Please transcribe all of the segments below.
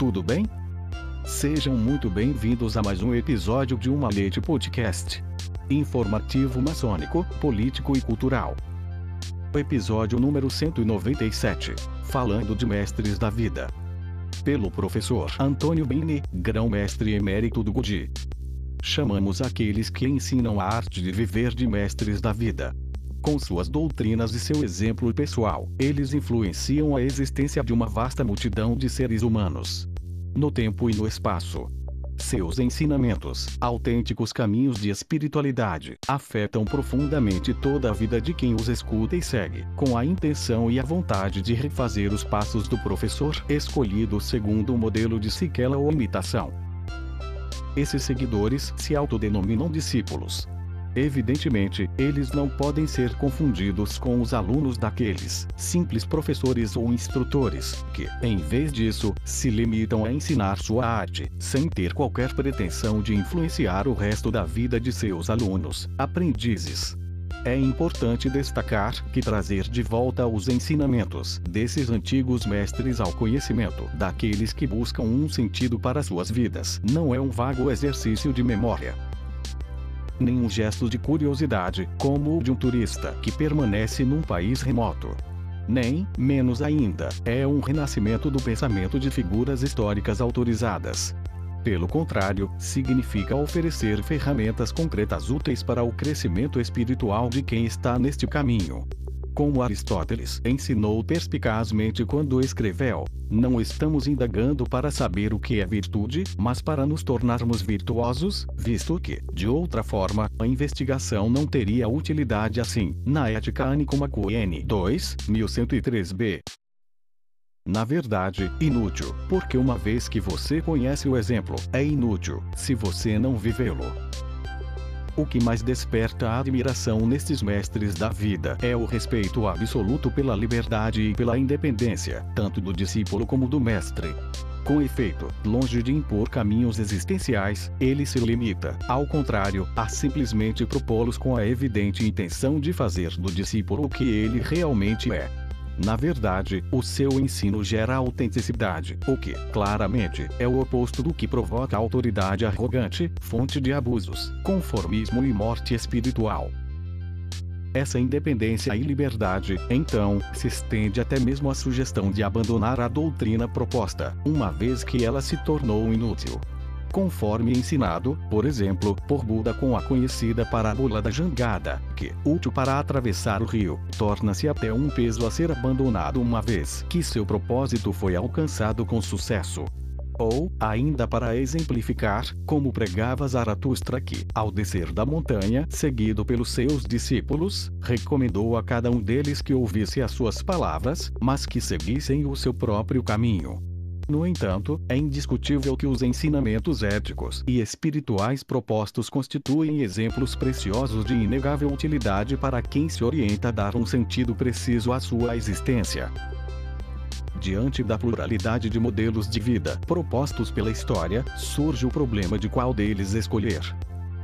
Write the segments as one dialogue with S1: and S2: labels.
S1: Tudo bem? Sejam muito bem-vindos a mais um episódio de Uma Leite Podcast. Informativo maçônico, político e cultural. Episódio número 197. Falando de mestres da vida. Pelo professor Antônio Bini, grão-mestre emérito do Gudi. Chamamos aqueles que ensinam a arte de viver de mestres da vida. Com suas doutrinas e seu exemplo pessoal, eles influenciam a existência de uma vasta multidão de seres humanos. No tempo e no espaço. Seus ensinamentos, autênticos caminhos de espiritualidade, afetam profundamente toda a vida de quem os escuta e segue, com a intenção e a vontade de refazer os passos do professor escolhido segundo o modelo de Siquela ou imitação. Esses seguidores se autodenominam discípulos, Evidentemente, eles não podem ser confundidos com os alunos daqueles simples professores ou instrutores, que, em vez disso, se limitam a ensinar sua arte, sem ter qualquer pretensão de influenciar o resto da vida de seus alunos, aprendizes. É importante destacar que trazer de volta os ensinamentos desses antigos mestres ao conhecimento daqueles que buscam um sentido para suas vidas não é um vago exercício de memória, nenhum gesto de curiosidade, como o de um turista que permanece num país remoto. Nem, menos ainda, é um renascimento do pensamento de figuras históricas autorizadas. Pelo contrário, significa oferecer ferramentas concretas úteis para o crescimento espiritual de quem está neste caminho como Aristóteles ensinou perspicazmente quando escreveu: Não estamos indagando para saber o que é virtude, mas para nos tornarmos virtuosos, visto que, de outra forma, a investigação não teria utilidade assim. Na Ética Anicomacoene 2, 1103b. Na verdade, inútil, porque uma vez que você conhece o exemplo, é inútil, se você não vivê-lo. O que mais desperta a admiração nestes mestres da vida é o respeito absoluto pela liberdade e pela independência, tanto do discípulo como do mestre. Com efeito, longe de impor caminhos existenciais, ele se limita, ao contrário, a simplesmente propô-los com a evidente intenção de fazer do discípulo o que ele realmente é. Na verdade, o seu ensino gera autenticidade, o que, claramente, é o oposto do que provoca autoridade arrogante, fonte de abusos, conformismo e morte espiritual. Essa independência e liberdade, então, se estende até mesmo à sugestão de abandonar a doutrina proposta, uma vez que ela se tornou inútil conforme ensinado, por exemplo, por Buda com a conhecida parábola da jangada, que, útil para atravessar o rio, torna-se até um peso a ser abandonado uma vez que seu propósito foi alcançado com sucesso. Ou, ainda para exemplificar, como pregava Zaratustra que, ao descer da montanha, seguido pelos seus discípulos, recomendou a cada um deles que ouvisse as suas palavras, mas que seguissem o seu próprio caminho. No entanto, é indiscutível que os ensinamentos éticos e espirituais propostos constituem exemplos preciosos de inegável utilidade para quem se orienta a dar um sentido preciso à sua existência. Diante da pluralidade de modelos de vida propostos pela história, surge o problema de qual deles escolher.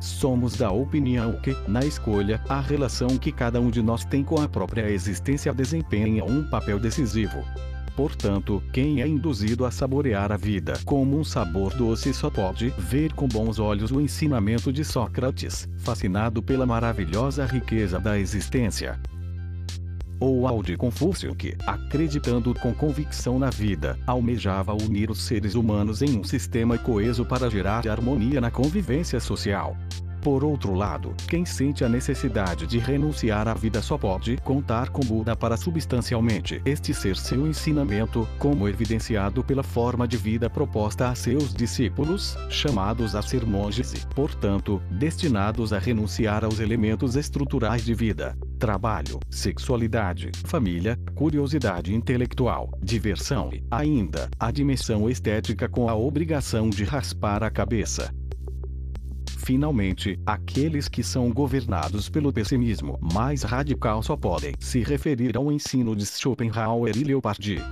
S1: Somos da opinião que, na escolha, a relação que cada um de nós tem com a própria existência desempenha um papel decisivo. Portanto, quem é induzido a saborear a vida como um sabor doce só pode ver com bons olhos o ensinamento de Sócrates, fascinado pela maravilhosa riqueza da existência. Ou ao de Confúcio que, acreditando com convicção na vida, almejava unir os seres humanos em um sistema coeso para gerar harmonia na convivência social. Por outro lado, quem sente a necessidade de renunciar à vida só pode contar com Buda para substancialmente este ser seu ensinamento, como evidenciado pela forma de vida proposta a seus discípulos, chamados a ser monges e, portanto, destinados a renunciar aos elementos estruturais de vida trabalho, sexualidade, família, curiosidade intelectual, diversão e, ainda, a dimensão estética com a obrigação de raspar a cabeça. Finalmente, aqueles que são governados pelo pessimismo mais radical só podem se referir ao ensino de Schopenhauer e Leopardi.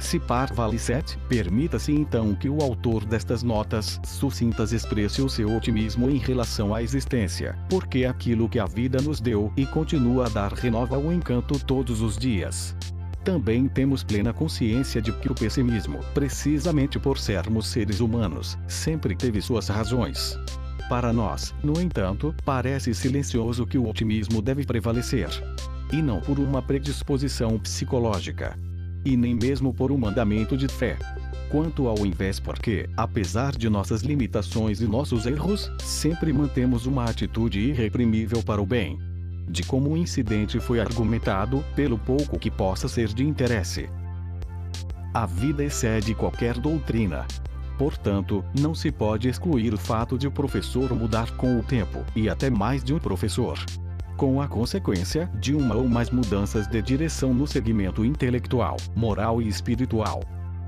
S1: Se par vale 7, permita-se então que o autor destas notas sucintas expresse o seu otimismo em relação à existência, porque aquilo que a vida nos deu e continua a dar renova o encanto todos os dias. também temos plena consciência de que o pessimismo, precisamente por sermos seres humanos, sempre teve suas razões. Para nós, no entanto, parece silencioso que o otimismo deve prevalecer. E não por uma predisposição psicológica. E nem mesmo por um mandamento de fé. Quanto ao invés porque, apesar de nossas limitações e nossos erros, sempre mantemos uma atitude irreprimível para o bem de como o incidente foi argumentado, pelo pouco que possa ser de interesse. A vida excede qualquer doutrina. Portanto, não se pode excluir o fato de o professor mudar com o tempo, e até mais de um professor. Com a consequência de uma ou mais mudanças de direção no segmento intelectual, moral e espiritual.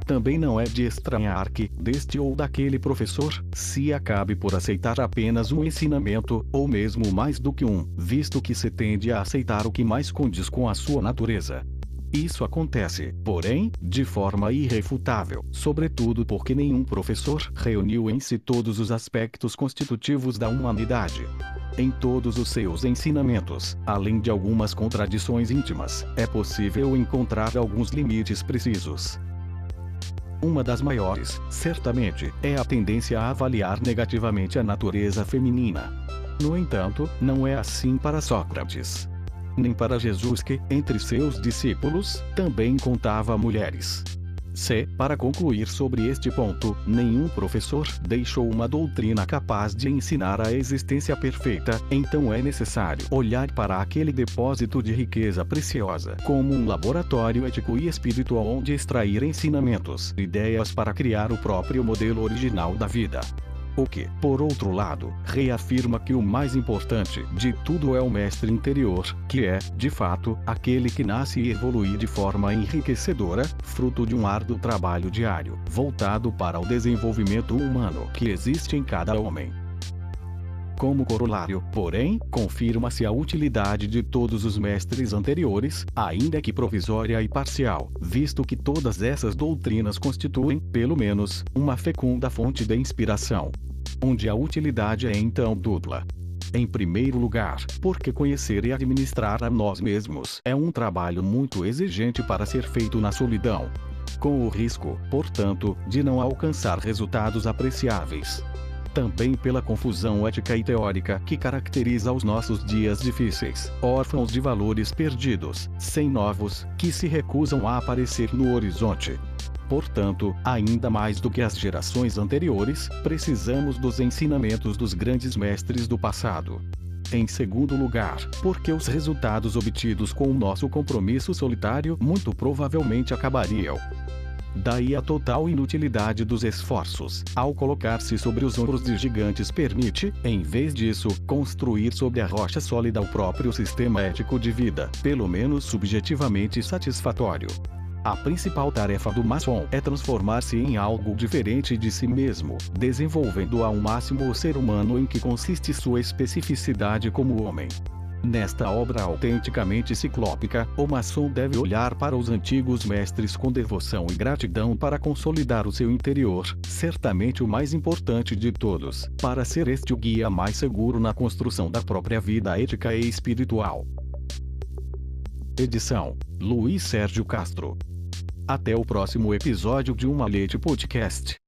S1: Também não é de estranhar que, deste ou daquele professor, se acabe por aceitar apenas um ensinamento, ou mesmo mais do que um, visto que se tende a aceitar o que mais condiz com a sua natureza. Isso acontece, porém, de forma irrefutável, sobretudo porque nenhum professor reuniu em si todos os aspectos constitutivos da humanidade. Em todos os seus ensinamentos, além de algumas contradições íntimas, é possível encontrar alguns limites precisos. Uma das maiores, certamente, é a tendência a avaliar negativamente a natureza feminina. No entanto, não é assim para Sócrates. Nem para Jesus que, entre seus discípulos, também contava mulheres. C. Para concluir sobre este ponto, nenhum professor deixou uma doutrina capaz de ensinar a existência perfeita, então é necessário olhar para aquele depósito de riqueza preciosa como um laboratório ético e espiritual onde extrair ensinamentos, ideias para criar o próprio modelo original da vida. O que, por outro lado, reafirma que o mais importante de tudo é o mestre interior, que é, de fato, aquele que nasce e evolui de forma enriquecedora, fruto de um árduo trabalho diário, voltado para o desenvolvimento humano que existe em cada homem. Como corolário, porém, confirma-se a utilidade de todos os mestres anteriores, ainda que provisória e parcial, visto que todas essas doutrinas constituem, pelo menos, uma fecunda fonte de inspiração. Onde a utilidade é então dupla. Em primeiro lugar, porque conhecer e administrar a nós mesmos é um trabalho muito exigente para ser feito na solidão. Com o risco, portanto, de não alcançar resultados apreciáveis também pela confusão ética e teórica que caracteriza os nossos dias difíceis, órfãos de valores perdidos, sem novos, que se recusam a aparecer no horizonte. Portanto, ainda mais do que as gerações anteriores, precisamos dos ensinamentos dos grandes mestres do passado. Em segundo lugar, porque os resultados obtidos com o nosso compromisso solitário muito provavelmente acabariam Daí a total inutilidade dos esforços, ao colocar-se sobre os ombros de gigantes permite, em vez disso, construir sobre a rocha sólida o próprio sistema ético de vida, pelo menos subjetivamente satisfatório. A principal tarefa do maçom é transformar-se em algo diferente de si mesmo, desenvolvendo ao máximo o ser humano em que consiste sua especificidade como homem. Nesta obra autenticamente ciclópica, o maçom deve olhar para os antigos mestres com devoção e gratidão para consolidar o seu interior, certamente o mais importante de todos, para ser este o guia mais seguro na construção da própria vida ética e espiritual. Edição: Luiz Sérgio Castro. Até o próximo episódio de Uma Leite Podcast.